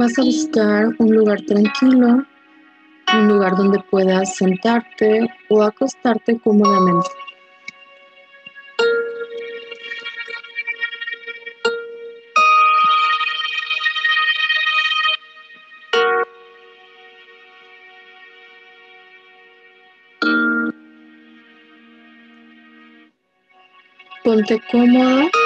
Vas a buscar un lugar tranquilo, un lugar donde puedas sentarte o acostarte cómodamente. Ponte cómodo.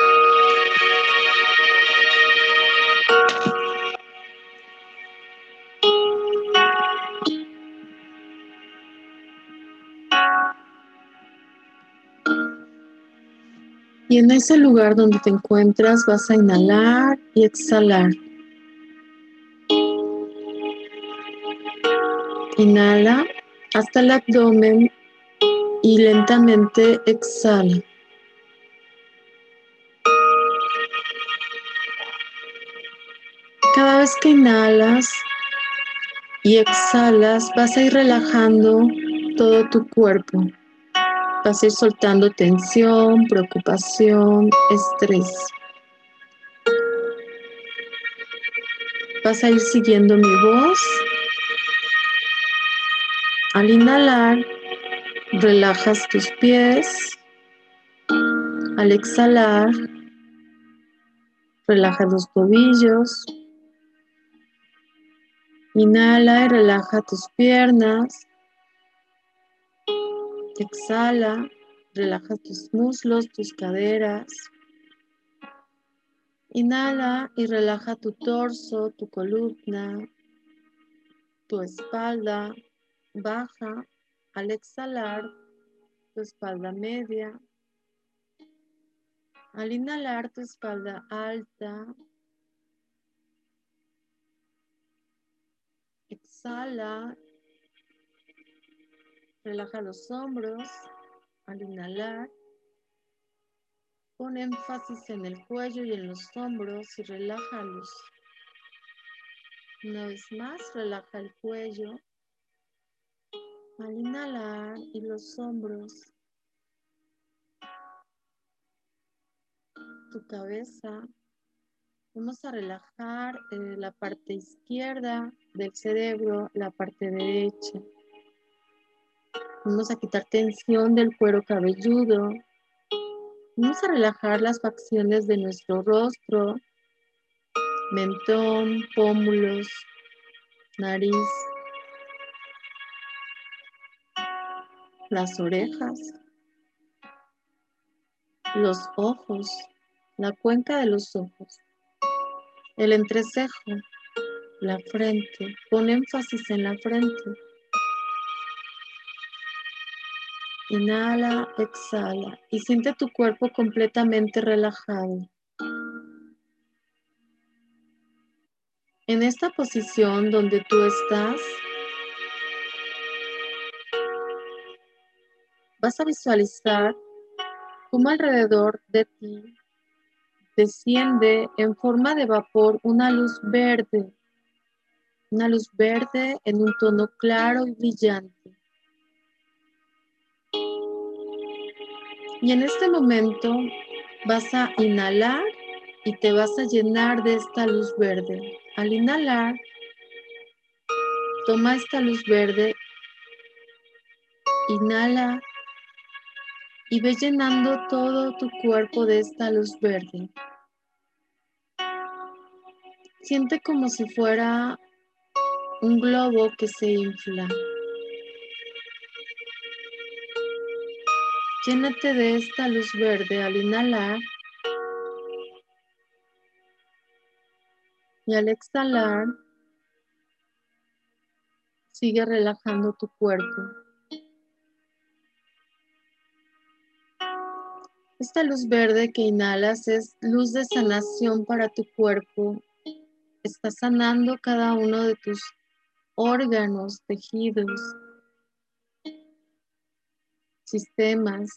Y en ese lugar donde te encuentras vas a inhalar y exhalar. Inhala hasta el abdomen y lentamente exhala. Cada vez que inhalas y exhalas, vas a ir relajando todo tu cuerpo. Vas a ir soltando tensión, preocupación, estrés. Vas a ir siguiendo mi voz. Al inhalar, relajas tus pies. Al exhalar, relaja los tobillos. Inhala y relaja tus piernas. Exhala, relaja tus muslos, tus caderas. Inhala y relaja tu torso, tu columna, tu espalda. Baja al exhalar tu espalda media. Al inhalar tu espalda alta. Exhala Relaja los hombros al inhalar. Pon énfasis en el cuello y en los hombros y relájalos. Una vez más, relaja el cuello al inhalar y los hombros. Tu cabeza. Vamos a relajar eh, la parte izquierda del cerebro, la parte derecha. Vamos a quitar tensión del cuero cabelludo. Vamos a relajar las facciones de nuestro rostro, mentón, pómulos, nariz, las orejas, los ojos, la cuenca de los ojos, el entrecejo, la frente. Pon énfasis en la frente. Inhala, exhala y siente tu cuerpo completamente relajado. En esta posición donde tú estás, vas a visualizar cómo alrededor de ti desciende en forma de vapor una luz verde, una luz verde en un tono claro y brillante. Y en este momento vas a inhalar y te vas a llenar de esta luz verde. Al inhalar, toma esta luz verde, inhala y ve llenando todo tu cuerpo de esta luz verde. Siente como si fuera un globo que se infla. Llénate de esta luz verde al inhalar y al exhalar sigue relajando tu cuerpo. Esta luz verde que inhalas es luz de sanación para tu cuerpo. Está sanando cada uno de tus órganos, tejidos, sistemas.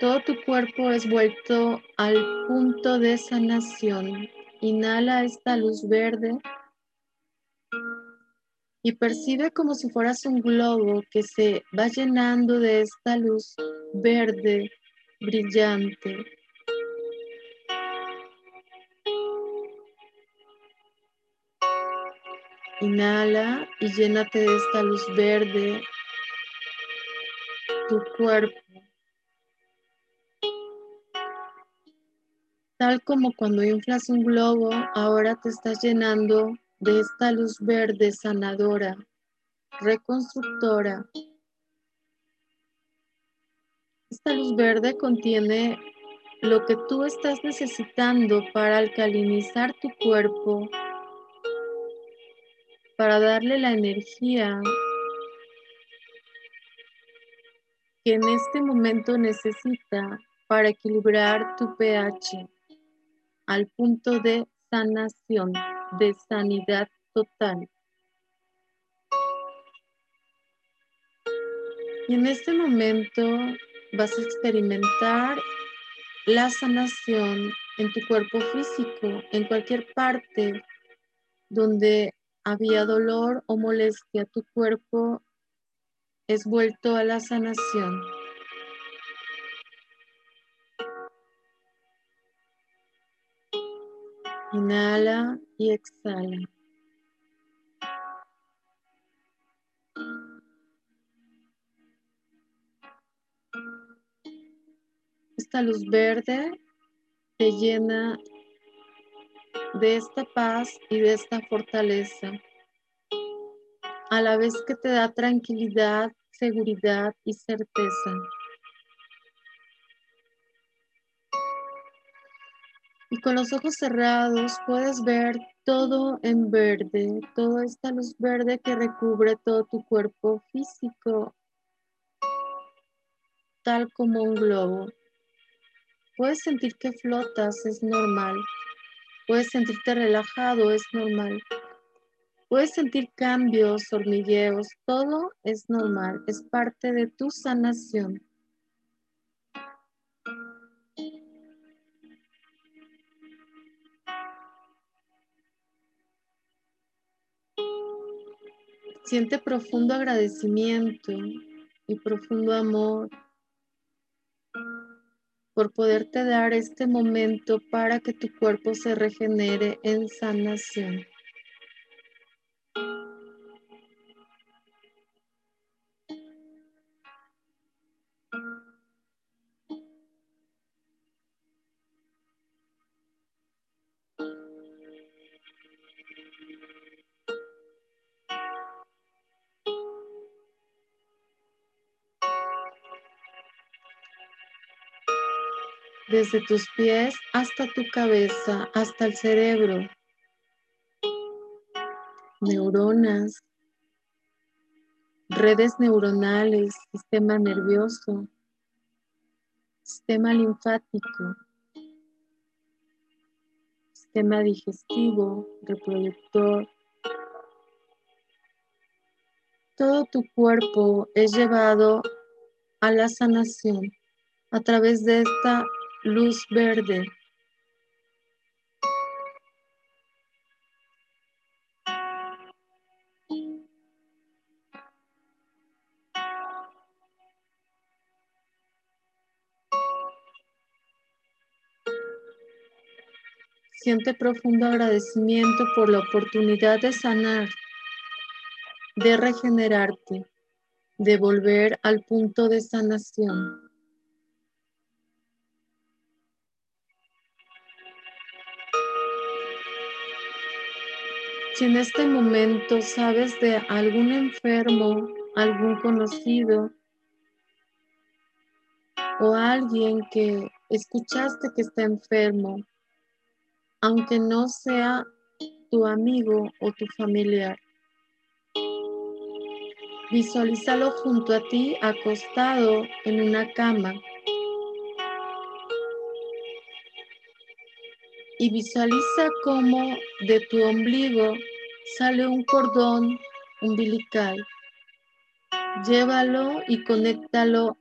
Todo tu cuerpo es vuelto al punto de sanación. Inhala esta luz verde y percibe como si fueras un globo que se va llenando de esta luz verde brillante. Inhala y llénate de esta luz verde tu cuerpo. Tal como cuando inflas un globo, ahora te estás llenando de esta luz verde sanadora, reconstructora. Esta luz verde contiene lo que tú estás necesitando para alcalinizar tu cuerpo, para darle la energía que en este momento necesita para equilibrar tu pH al punto de sanación, de sanidad total. Y en este momento vas a experimentar la sanación en tu cuerpo físico, en cualquier parte donde había dolor o molestia, tu cuerpo es vuelto a la sanación. Inhala y exhala. Esta luz verde te llena de esta paz y de esta fortaleza, a la vez que te da tranquilidad, seguridad y certeza. Y con los ojos cerrados puedes ver todo en verde, toda esta luz verde que recubre todo tu cuerpo físico, tal como un globo. Puedes sentir que flotas, es normal. Puedes sentirte relajado, es normal. Puedes sentir cambios, hormigueos, todo es normal, es parte de tu sanación. Siente profundo agradecimiento y profundo amor por poderte dar este momento para que tu cuerpo se regenere en sanación. Desde tus pies hasta tu cabeza, hasta el cerebro. Neuronas, redes neuronales, sistema nervioso, sistema linfático, sistema digestivo, reproductor. Todo tu cuerpo es llevado a la sanación a través de esta luz verde. Siente profundo agradecimiento por la oportunidad de sanar, de regenerarte, de volver al punto de sanación. Si en este momento sabes de algún enfermo, algún conocido o alguien que escuchaste que está enfermo, aunque no sea tu amigo o tu familiar, visualízalo junto a ti acostado en una cama y visualiza cómo de tu ombligo sale un cordón umbilical. Llévalo y conéctalo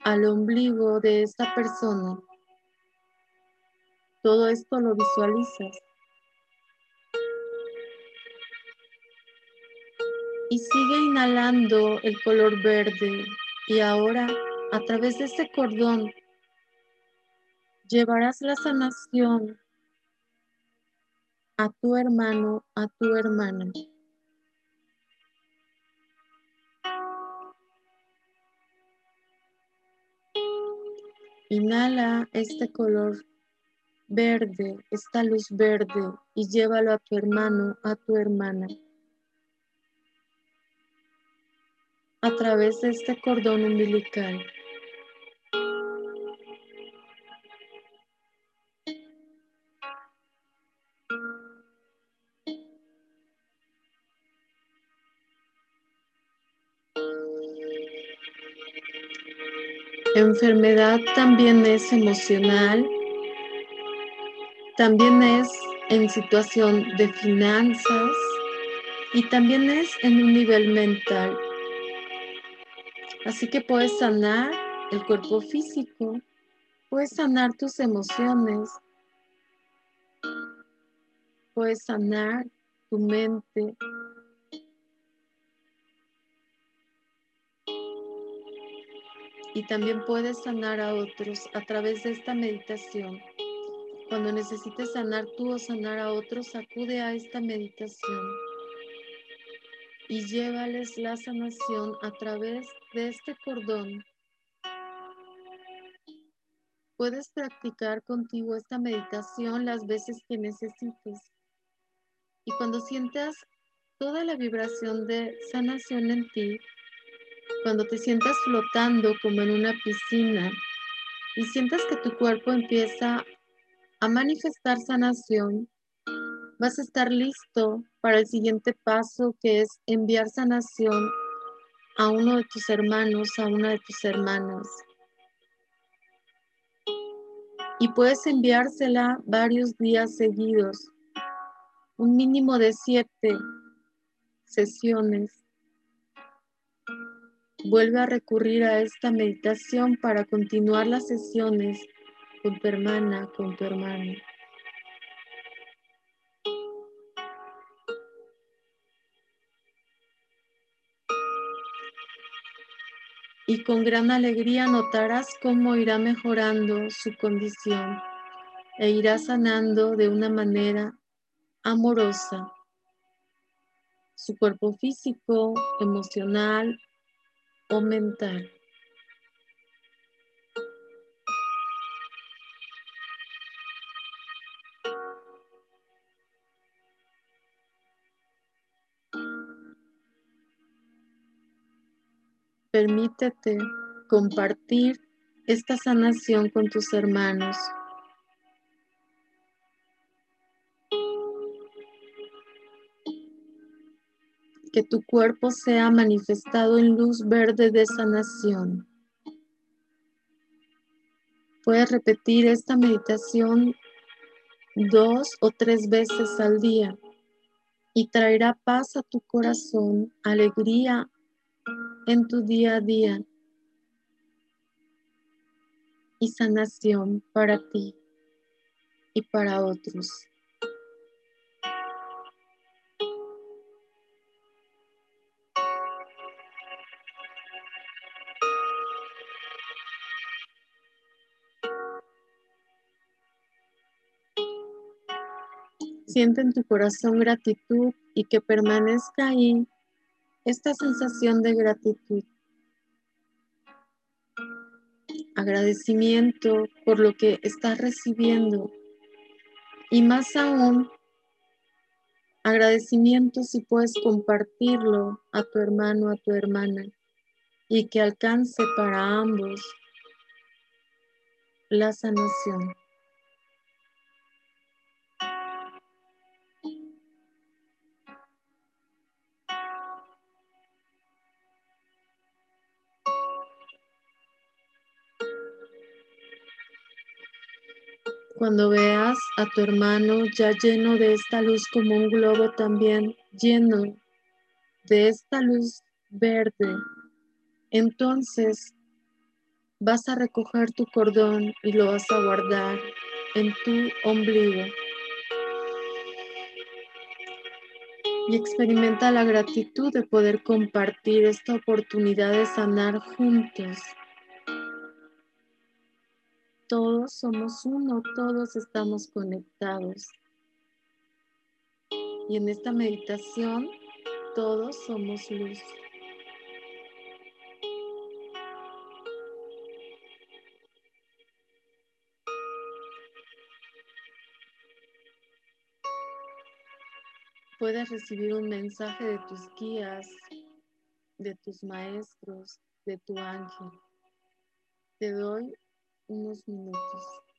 al ombligo de esa persona. Todo esto lo visualizas. Y sigue inhalando el color verde. Y ahora, a través de ese cordón, llevarás la sanación a tu hermano, a tu hermana. Inhala este color verde, esta luz verde, y llévalo a tu hermano, a tu hermana. A través de este cordón umbilical. Enfermedad también es emocional, también es en situación de finanzas y también es en un nivel mental. Así que puedes sanar el cuerpo físico, puedes sanar tus emociones, puedes sanar tu mente, y también puedes sanar a otros a través de esta meditación. Cuando necesites sanar tú o sanar a otros, acude a esta meditación y llévales la sanación a través de este cordón. Puedes practicar contigo esta meditación las veces que necesites. Y cuando sientas toda la vibración de sanación en ti, cuando te sientas flotando como en una piscina y sientas que tu cuerpo empieza a manifestar sanación, vas a estar listo para el siguiente paso que es enviar sanación a uno de tus hermanos, a una de tus hermanas. Y puedes enviársela varios días seguidos, un mínimo de siete sesiones Vuelve a recurrir a esta meditación para continuar las sesiones con tu hermana, con tu hermano. Y con gran alegría notarás cómo irá mejorando su condición e irá sanando de una manera amorosa su cuerpo físico, emocional, mental. Permítete compartir esta sanación con tus hermanos. Que tu cuerpo sea manifestado en luz verde de sanación. Puedes repetir esta meditación dos o tres veces al día y traerá paz a tu corazón, alegría en tu día a día y sanación para ti y para otros. Siente en tu corazón gratitud y que permanezca ahí esta sensación de gratitud. Agradecimiento por lo que estás recibiendo y más aún agradecimiento si puedes compartirlo a tu hermano, a tu hermana y que alcance para ambos la sanación. Cuando veas a tu hermano ya lleno de esta luz como un globo también lleno de esta luz verde, entonces vas a recoger tu cordón y lo vas a guardar en tu ombligo. Y experimenta la gratitud de poder compartir esta oportunidad de sanar juntos todos somos uno, todos estamos conectados. Y en esta meditación, todos somos luz. Puedes recibir un mensaje de tus guías, de tus maestros, de tu ángel. Te doy unos minutos.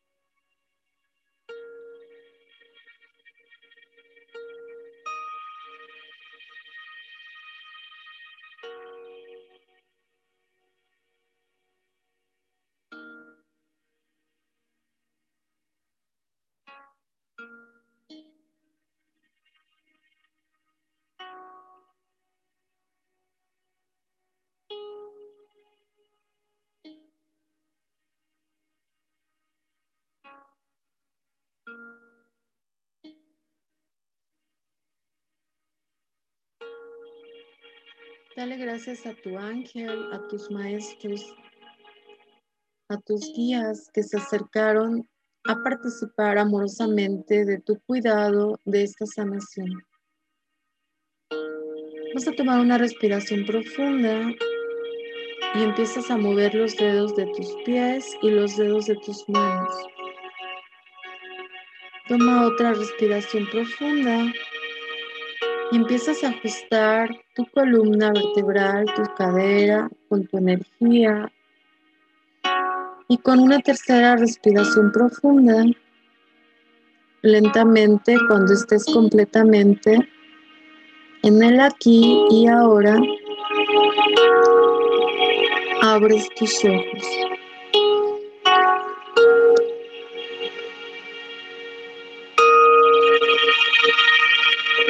Dale gracias a tu ángel, a tus maestros, a tus guías que se acercaron a participar amorosamente de tu cuidado de esta sanación. Vas a tomar una respiración profunda y empiezas a mover los dedos de tus pies y los dedos de tus manos. Toma otra respiración profunda y empiezas a ajustar tu columna vertebral, tu cadera con tu energía. Y con una tercera respiración profunda, lentamente, cuando estés completamente en el aquí y ahora, abres tus ojos.